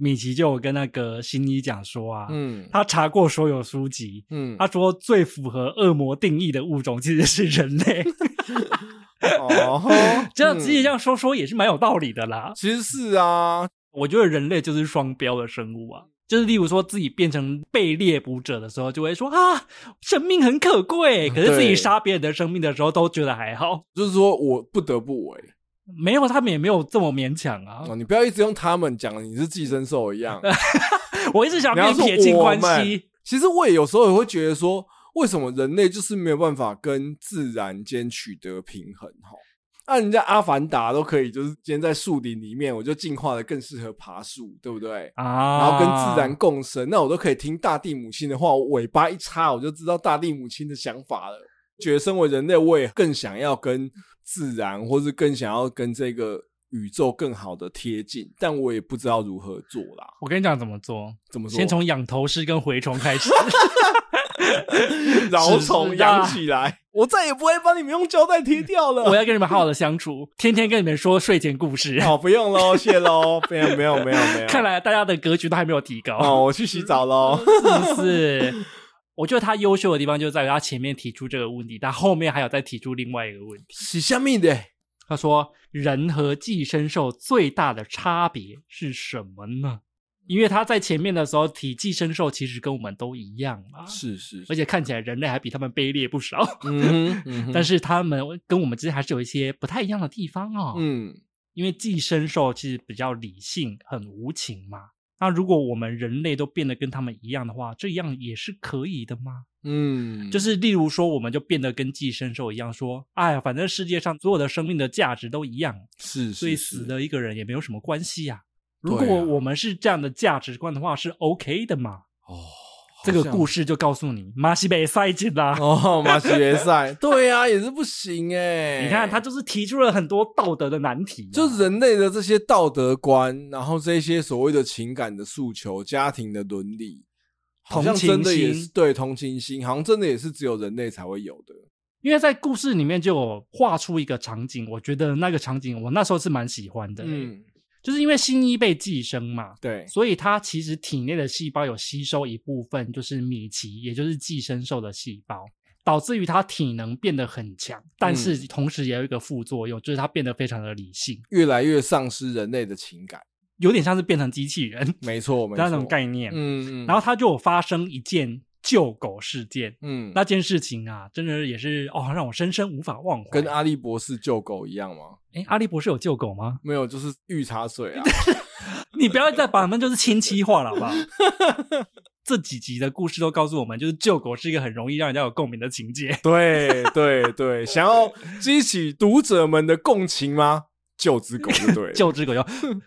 米奇就有跟那个新一讲说啊，嗯，他查过所有书籍，嗯，他说最符合恶魔定义的物种其实是人类。哦，这样自己这样说说也是蛮有道理的啦。其实是啊，我觉得人类就是双标的生物啊，就是例如说自己变成被猎捕者的时候，就会说啊，生命很可贵，可是自己杀别人的生命的时候都觉得还好，就是说我不得不为。没有，他们也没有这么勉强啊！哦，你不要一直用他们讲，你是寄生兽一样。我一直想跟你撇清关系。其实我也有时候也会觉得说，为什么人类就是没有办法跟自然间取得平衡？哈，啊，人家阿凡达都可以，就是今天在树林里面，我就进化的更适合爬树，对不对？啊，然后跟自然共生，那我都可以听大地母亲的话，我尾巴一插，我就知道大地母亲的想法了。觉得身为人类，我也更想要跟自然，或是更想要跟这个宇宙更好的贴近，但我也不知道如何做啦。我跟你讲怎么做，怎么做？先从养头虱跟蛔虫开始，蛲虫养起来，我再也不会帮你们用胶带贴掉了。我要跟你们好好的相处，天天跟你们说睡前故事。好，不用喽，谢喽，没有没有没有没有。看来大家的格局都还没有提高。哦，我去洗澡喽，是不是？我觉得他优秀的地方就在于他前面提出这个问题，但后面还有再提出另外一个问题。是什么的？他说：“人和寄生兽最大的差别是什么呢？”因为他在前面的时候体寄生兽其实跟我们都一样嘛，是是，而且看起来人类还比他们卑劣不少。嗯，嗯，但是他们跟我们之间还是有一些不太一样的地方哦。嗯，因为寄生兽其实比较理性，很无情嘛。那如果我们人类都变得跟他们一样的话，这样也是可以的吗？嗯，就是例如说，我们就变得跟寄生兽一样，说，哎呀，反正世界上所有的生命的价值都一样，是，是，是，所以死了一个人也没有什么关系呀、啊。如果我们是这样的价值观的话，是 OK 的嘛？哦。这个故事就告诉你，马西贝赛进啦。哦，马西贝赛，对呀、啊，也是不行哎。你看，他就是提出了很多道德的难题，就人类的这些道德观，然后这些所谓的情感的诉求、家庭的伦理，好像真的也是对同情心，好像真的也是只有人类才会有的。因为在故事里面就有画出一个场景，我觉得那个场景我那时候是蛮喜欢的。嗯。就是因为新一被寄生嘛，对，所以他其实体内的细胞有吸收一部分，就是米奇，也就是寄生兽的细胞，导致于他体能变得很强，但是同时也有一个副作用，就是他变得非常的理性，越来越丧失人类的情感，有点像是变成机器人，没错，没错，那种概念，嗯嗯，然后他就有发生一件。救狗事件，嗯，那件事情啊，真的也是哦，让我深深无法忘怀。跟阿笠博士救狗一样吗？诶，阿笠博士有救狗吗？没有，就是御茶水啊。你不要再把他们就是亲戚化了，好不好？这几集的故事都告诉我们，就是救狗是一个很容易让人家有共鸣的情节。对对对，想要激起读者们的共情吗？救只狗就对，救只狗，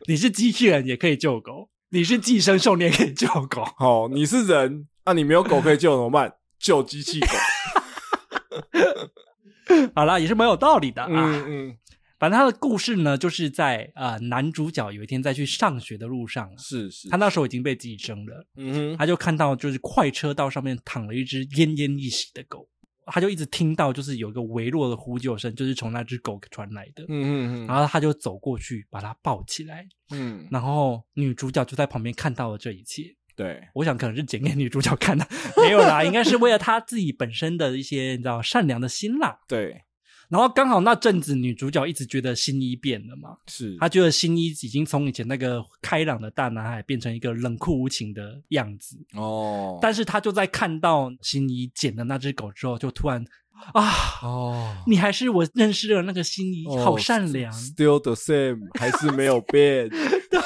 你是机器人也可以救狗，你是寄生兽你也可以救狗。哦，你是人。那、啊、你没有狗可以救怎么办？救机器狗。好啦，也是蛮有道理的啊。嗯嗯，反正他的故事呢，就是在呃男主角有一天在去上学的路上，是是，他那时候已经被寄生了。嗯哼，他就看到就是快车道上面躺了一只奄奄一息的狗，他就一直听到就是有一个微弱的呼救声，就是从那只狗传来的。嗯嗯嗯，然后他就走过去把它抱起来。嗯，然后女主角就在旁边看到了这一切。对，我想可能是剪给女主角看的，没有啦，应该是为了她自己本身的一些你知道善良的心啦。对，然后刚好那阵子女主角一直觉得新一变了嘛，是她觉得新一已经从以前那个开朗的大男孩变成一个冷酷无情的样子哦。但是她就在看到新一捡的那只狗之后，就突然啊哦，你还是我认识的那个新一，哦、好善良，still the same，还是没有变。对。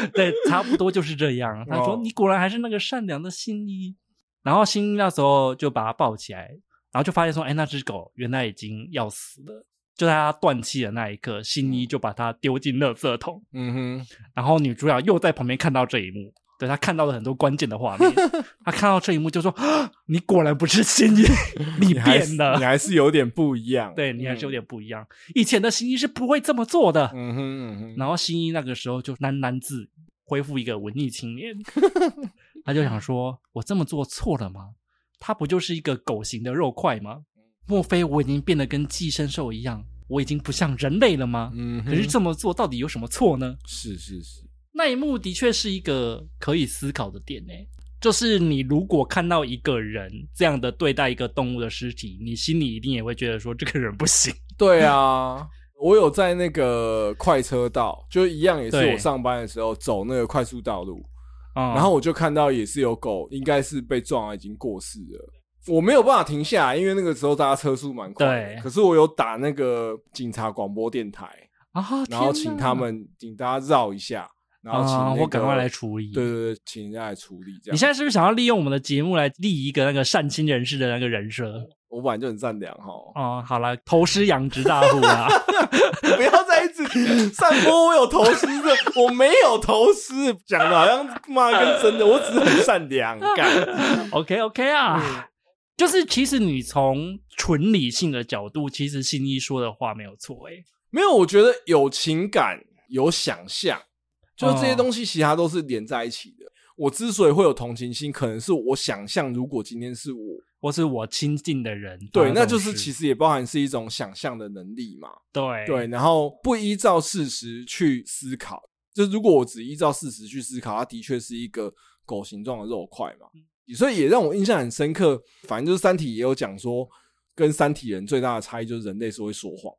对，差不多就是这样。他说：“你果然还是那个善良的新一。”然后新一那时候就把他抱起来，然后就发现说：“哎，那只狗原来已经要死了。”就在他断气的那一刻，新一就把它丢进垃圾桶。嗯哼。然后女主角又在旁边看到这一幕，对，他看到了很多关键的画面。他看到这一幕就说：“你果然不是新一，你变了，你还是有点不一样。对，你还是有点不一样。以前的新一是不会这么做的。”嗯哼嗯哼。然后新一那个时候就喃喃自语。恢复一个文艺青年，他就想说：“我这么做错了吗？他不就是一个狗形的肉块吗？莫非我已经变得跟寄生兽一样，我已经不像人类了吗？嗯，可是这么做到底有什么错呢？是是是，那一幕的确是一个可以思考的点呢。就是你如果看到一个人这样的对待一个动物的尸体，你心里一定也会觉得说这个人不行。对啊。我有在那个快车道，就一样也是我上班的时候走那个快速道路，然后我就看到也是有狗，应该是被撞了，已经过世了。我没有办法停下来，因为那个时候大家车速蛮快的。对，可是我有打那个警察广播电台啊，然后请他们请大家绕一下。然后请、那个、我赶快来处理。对对对，请人家来处理。这样，你现在是不是想要利用我们的节目来立一个那个善心人士的那个人设？我本来就很善良哈。哦，好了，投师养殖大户啊！不要再一直散播我有投师的，我没有投师，讲的好像妈跟真的，我只是很善良。干，OK OK 啊，嗯、就是其实你从纯理性的角度，其实新一说的话没有错诶、欸。没有，我觉得有情感、有想象，就是这些东西，其他都是连在一起的。哦、我之所以会有同情心，可能是我想象，如果今天是我，或是我亲近的人，对，那就是其实也包含是一种想象的能力嘛。对对，然后不依照事实去思考，就如果我只依照事实去思考，它的确是一个狗形状的肉块嘛。嗯、所以也让我印象很深刻。反正就是《三体》也有讲说，跟三体人最大的差异就是人类是会说谎。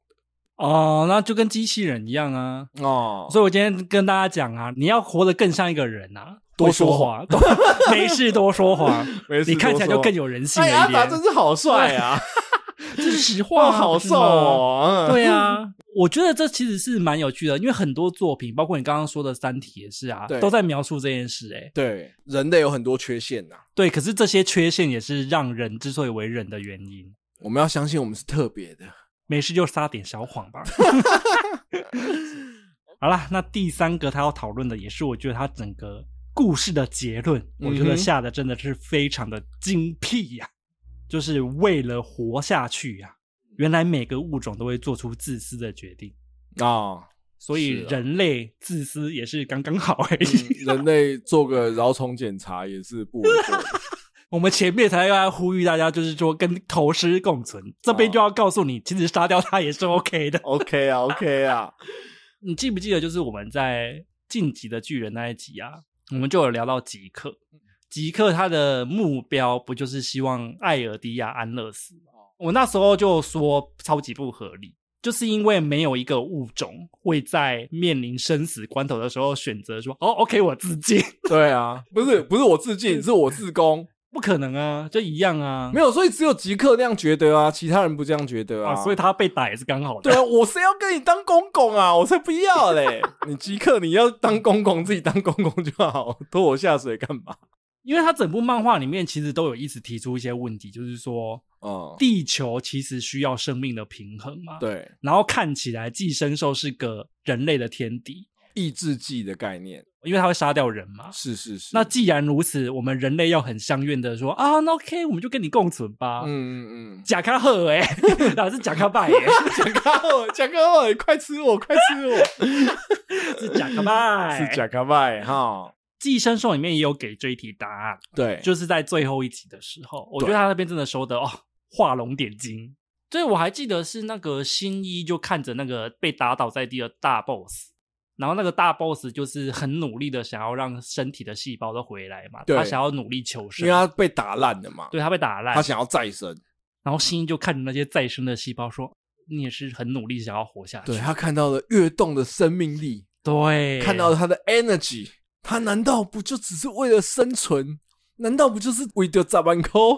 哦，那就跟机器人一样啊！哦，所以我今天跟大家讲啊，你要活得更像一个人啊，多说话，没事多说话，没事，你看起来就更有人性一点。阿达真是好帅啊！这是实话，好瘦哦。对啊，我觉得这其实是蛮有趣的，因为很多作品，包括你刚刚说的《三体》也是啊，都在描述这件事。哎，对，人类有很多缺陷呐。对，可是这些缺陷也是让人之所以为人的原因。我们要相信我们是特别的。没事就撒点小谎吧。好啦，那第三个他要讨论的也是我觉得他整个故事的结论，我觉得下的真的是非常的精辟呀。就是为了活下去呀，原来每个物种都会做出自私的决定啊，所以人类自私也是刚刚好而已。人类做个蛲虫检查也是不为过。我们前面才要呼吁大家，就是说跟投尸共存，这边就要告诉你，其实杀掉他也是 OK 的。OK 啊，OK 啊。你记不记得，就是我们在晋级的巨人那一集啊，我们就有聊到吉克。吉克他的目标不就是希望艾尔迪亚安乐死吗？我那时候就说超级不合理，就是因为没有一个物种会在面临生死关头的时候选择说：“哦，OK，我自尽。”对啊，不是不是我自尽，是我自宫。不可能啊，就一样啊，没有，所以只有吉克那样觉得啊，其他人不这样觉得啊，啊所以他被打也是刚好的。对啊，我是要跟你当公公啊？我才不要嘞！你吉克你要当公公，自己当公公就好，拖我下水干嘛？因为他整部漫画里面其实都有一直提出一些问题，就是说，嗯，地球其实需要生命的平衡嘛，对，然后看起来寄生兽是个人类的天敌。抑制剂的概念，因为他会杀掉人嘛。是是是。那既然如此，我们人类要很相愿的说啊，那 OK，我们就跟你共存吧。嗯嗯嗯。贾卡赫哎，哪是贾卡拜哎？贾卡赫，贾卡赫，快吃我，快吃我！是贾 卡拜，是贾卡拜哈。寄生兽里面也有给这一题答案，对，就是在最后一集的时候，我觉得他那边真的说的哦，画龙点睛。所以我还记得是那个新一就看着那个被打倒在地的大 boss。然后那个大 boss 就是很努力的想要让身体的细胞都回来嘛，对他想要努力求生，因为他被打烂了嘛。对，他被打烂，他想要再生。然后新一就看着那些再生的细胞说：“你也是很努力想要活下去。”对，他看到了跃动的生命力，对，看到了他的 energy，他难道不就只是为了生存？难道不就是为了砸板扣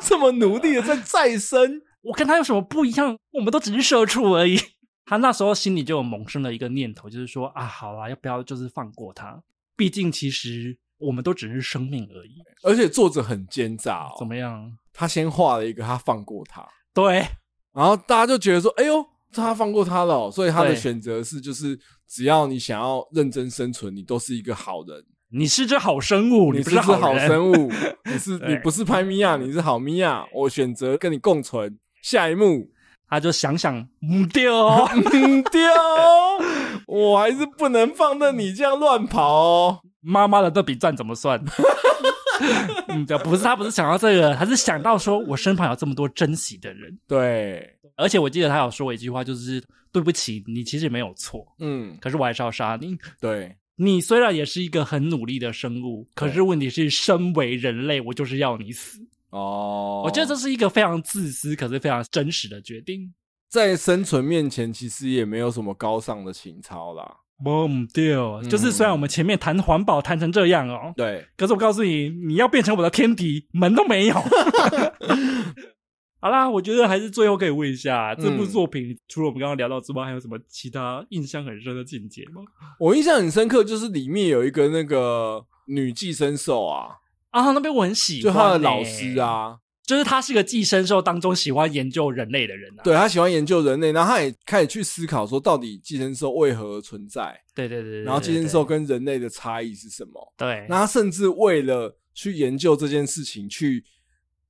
这么努力的在再生？我跟他有什么不一样？我们都只是社畜而已。他那时候心里就有萌生了一个念头，就是说啊，好啦，要不要就是放过他？毕竟其实我们都只是生命而已。而且作者很奸诈哦，怎么样？他先画了一个他放过他，对，然后大家就觉得说，哎呦，他放过他了哦，所以他的选择是，就是只要你想要认真生存，你都是一个好人，你是只好生物，你不是好生物，你是你不是拍米亚，你是好米亚，我选择跟你共存。下一幕。他就想想，唔掉，唔掉，我还是不能放任你这样乱跑哦。妈妈的这笔账怎么算？嗯，不是他，不是想到这个，他是想到说我身旁有这么多珍惜的人。对，而且我记得他有说一句话，就是对不起，你其实没有错，嗯，可是我还是要杀你。对，你虽然也是一个很努力的生物，可是问题是，身为人类，我就是要你死。哦，我觉得这是一个非常自私，可是非常真实的决定。在生存面前，其实也没有什么高尚的情操啦。不对哦，就是虽然我们前面谈环保谈成这样哦，对，可是我告诉你，你要变成我的天敌，门都没有。好啦，我觉得还是最后可以问一下，这部作品、嗯、除了我们刚刚聊到之外，还有什么其他印象很深的情节吗？我印象很深刻，就是里面有一个那个女寄生兽啊，啊，那边我很喜欢、欸，就他的老师啊，就是他是个寄生兽当中喜欢研究人类的人啊，对，他喜欢研究人类，然后他也开始去思考说，到底寄生兽为何存在？对对对，对，对，对，然后寄生兽跟人类的差异是什么？对，那他甚至为了去研究这件事情去。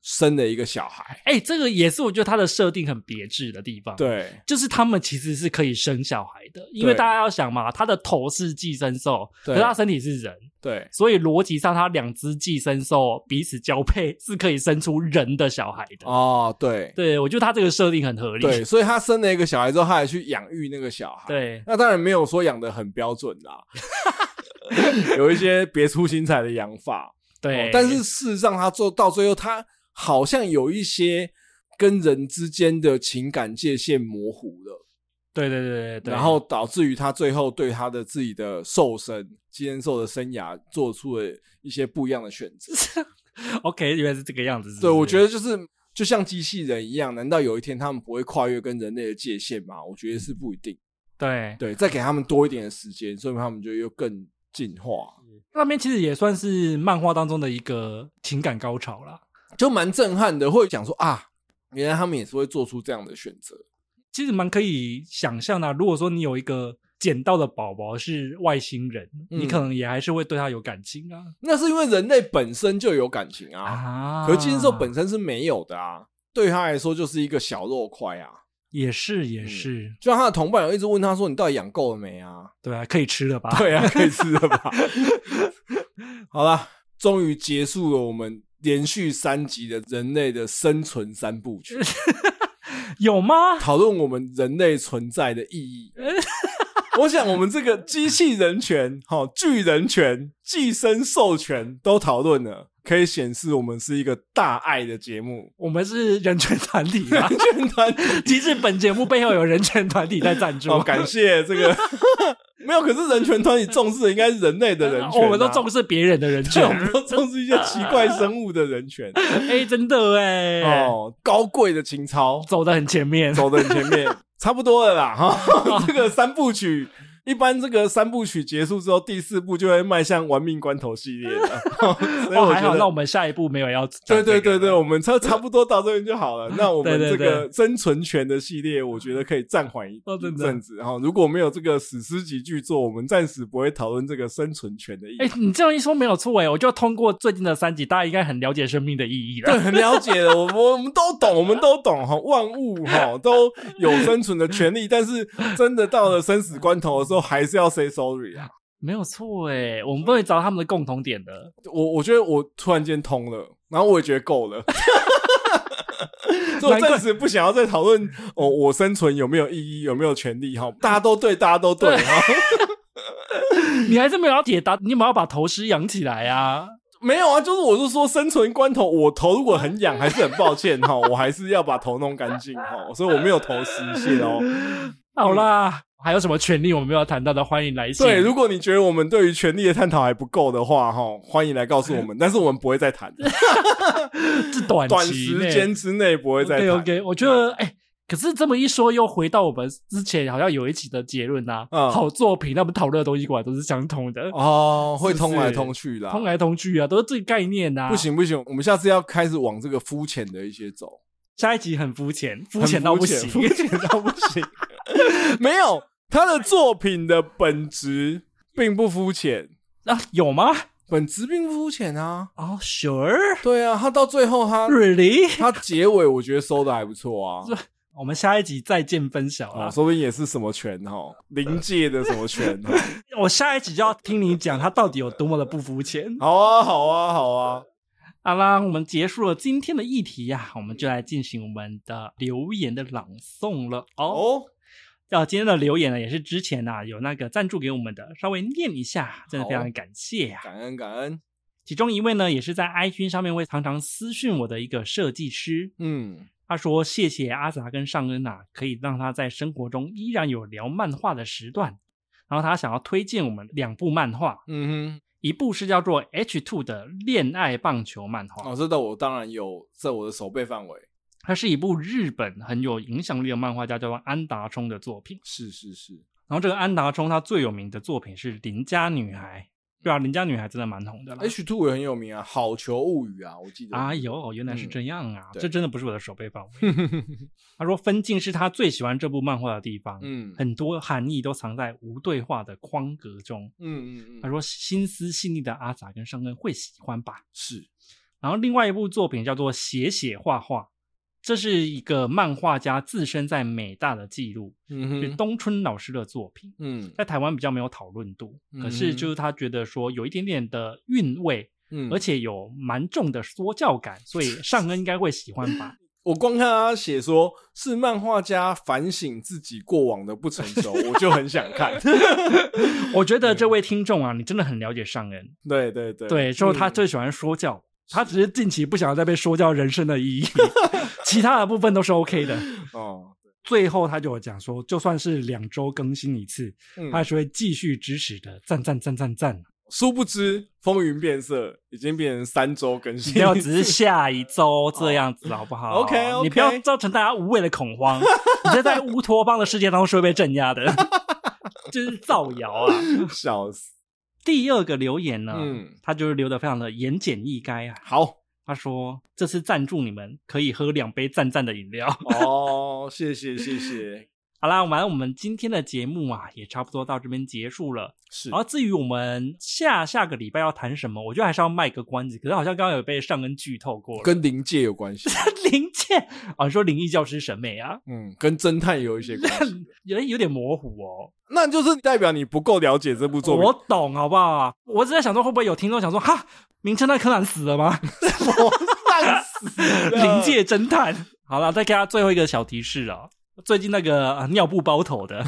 生了一个小孩，哎、欸，这个也是我觉得他的设定很别致的地方。对，就是他们其实是可以生小孩的，因为大家要想嘛，他的头是寄生兽，可是他身体是人，对，所以逻辑上他两只寄生兽彼此交配是可以生出人的小孩的。哦，对，对，我觉得他这个设定很合理。对，所以他生了一个小孩之后，他还去养育那个小孩。对，那当然没有说养的很标准啦，有一些别出心裁的养法。对、哦，但是事实上他做到最后他。好像有一些跟人之间的情感界限模糊了，对对对对对，然后导致于他最后对他的自己的兽生寄生兽的生涯做出了一些不一样的选择。OK，原来是这个样子是是？对，我觉得就是就像机器人一样，难道有一天他们不会跨越跟人类的界限吗？我觉得是不一定。对对，再给他们多一点的时间，所以他们就又更进化。那边其实也算是漫画当中的一个情感高潮啦。就蛮震撼的，会讲说啊，原来他们也是会做出这样的选择。其实蛮可以想象的啊，如果说你有一个捡到的宝宝是外星人，嗯，你可能也还是会对他有感情啊。那是因为人类本身就有感情啊，啊可是寄生兽本身是没有的啊，对他来说就是一个小肉块啊。也是也是，嗯，就像他的同伴有一直问他说：“你到底养够了没啊？”对啊，可以吃了吧？对啊，可以吃了吧？好了，终于结束了我们。连续三集的人类的生存三部曲，有吗？讨论我们人类存在的意义。我想，我们这个机器人权、哈巨人权、寄生兽权都讨论了，可以显示我们是一个大爱的节目。我们是人权团体吗？人权团体，即使本节目背后有人权团体在赞助。哦，感谢这个。没有，可是人权团体重视的应该是人类的人 权、啊，我们都重视别人的人权，我们都重视一些奇怪生物的人权。哎、欸，真的哎，哦，高贵的情操，走的很前面，走的很前面，差不多了啦。哈，这个三部曲。一般这个三部曲结束之后，第四部就会迈向玩命关头系列了。所以我觉得、哦、还好，那我们下一步没有要对对对对，我们差差不多到这边就好了。那我们这个生存权的系列，我觉得可以暂缓一阵子。然后如果没有这个史诗级巨作，我们暂时不会讨论这个生存权的意义。哎、欸，你这样一说没有错哎，我就通过最近的三集，大家应该很了解生命的意义了。对，很了解了，我我们都懂，我们都懂哈，万物哈都有生存的权利，但是真的到了生死关头的时候，还是要 say sorry 啊，没有错诶，我们不会找他们的共同点的。我我觉得我突然间通了，然后我也觉得够了，所以我暂时不想要再讨论哦，我生存有没有意义，有没有权利哈？大家都对，大家都对哈。你还是没有要解答，你有没有要把头丝养起来啊？没有啊，就是我是说生存关头，我头如果很痒，还是很抱歉哈，我还是要把头弄干净哈，所以我没有头丝线哦。好啦。还有什么权利我们没有谈到的？欢迎来信。对，如果你觉得我们对于权利的探讨还不够的话，哈，欢迎来告诉我们。但是我们不会再谈，这短短时间之内不会再谈。OK，, okay 我觉得，哎、欸，可是这么一说，又回到我们之前好像有一集的结论呐。嗯，好作品，那我们讨论的东西果然都是相通的哦，会通来通去啦，通来通去啊，都是这个概念呐。不行不行，我们下次要开始往这个肤浅的一些走。下一集很肤浅，肤浅到不行，肤浅到不行，没有。他的作品的本质并不肤浅啊？有吗？本质并不肤浅啊！哦、oh,，Sure，对啊，他到最后他 Really，他结尾我觉得收的还不错啊。我们下一集再见分晓啊、哦，说不定也是什么拳哈，临界的什么权哈。我下一集就要听你讲他到底有多么的不肤浅。好啊，好啊，好啊！好啦，我们结束了今天的议题呀、啊，我们就来进行我们的留言的朗诵了哦。Oh? 要今天的留言呢，也是之前啊有那个赞助给我们的，稍微念一下，真的非常感谢啊，感恩感恩。其中一位呢，也是在 IG 上面会常常私讯我的一个设计师，嗯，他说谢谢阿杂跟尚恩啊，可以让他在生活中依然有聊漫画的时段，然后他想要推荐我们两部漫画，嗯哼，一部是叫做 H Two 的恋爱棒球漫画，哦，这个我当然有在我的手背范围。它是一部日本很有影响力的漫画家，叫做安达充的作品。是是是。然后这个安达充他最有名的作品是《邻家女孩》。对啊，邻家女孩真的蛮红的啦。H two 也很有名啊，《好球物语》啊，我记得。啊哟，原来是这样啊，嗯、这真的不是我的手背范围。他说分镜是他最喜欢这部漫画的地方，嗯，很多含义都藏在无对话的框格中，嗯嗯嗯。他说心思细腻的阿杂跟尚根会喜欢吧？是。然后另外一部作品叫做《写写画画》。这是一个漫画家自身在美大的记录，嗯哼，是东春老师的作品，嗯，在台湾比较没有讨论度，嗯、可是就是他觉得说有一点点的韵味，嗯，而且有蛮重的说教感，所以 尚恩应该会喜欢吧。我光看他写说是漫画家反省自己过往的不成熟，我就很想看。我觉得这位听众啊，你真的很了解尚恩，对对对，对，说他最喜欢说教。嗯他只是近期不想再被说教人生的意义，其他的部分都是 OK 的。哦，最后他就有讲说，就算是两周更新一次，嗯、他还是会继续支持的。赞赞赞赞赞！殊不知风云变色，已经变成三周更新，没有，只是下一周这样子，好不好？OK. 你不要造成大家无谓的恐慌。你这在乌托邦的世界当中是会被镇压的，就是造谣啊！笑死。第二个留言呢，嗯，他就是留的非常的言简意赅啊。好，他说这次赞助你们可以喝两杯赞赞的饮料。哦，谢谢谢谢。好啦，我们我们今天的节目啊，也差不多到这边结束了。是，然后至于我们下下个礼拜要谈什么，我觉得还是要卖个关子。可是好像刚刚有被上恩剧透过了，跟灵界有关系。灵界啊，你说灵异教师审美啊？嗯，跟侦探有一些关系，有有点模糊哦。那就是代表你不够了解这部作品。我懂，好不好？我只在想说，会不会有听众想说，哈，名侦探柯南死了吗？我烂死，灵界侦探。好了，再给他最后一个小提示啊。最近那个、啊、尿布包头的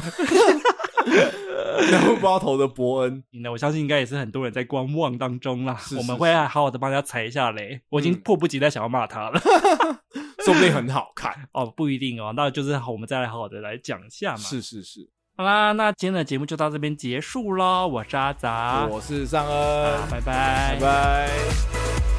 尿布包头的伯恩，那我相信应该也是很多人在观望当中啦。是是是，我们会好好的帮他踩一下雷。我已经迫不及待想要骂他了，嗯、说不定很好看哦，不一定哦。那就是我们再来好好的来讲一下嘛。是是是，好啦，那今天的节目就到这边结束喽。我是阿杂，我是尚恩，拜拜，拜拜。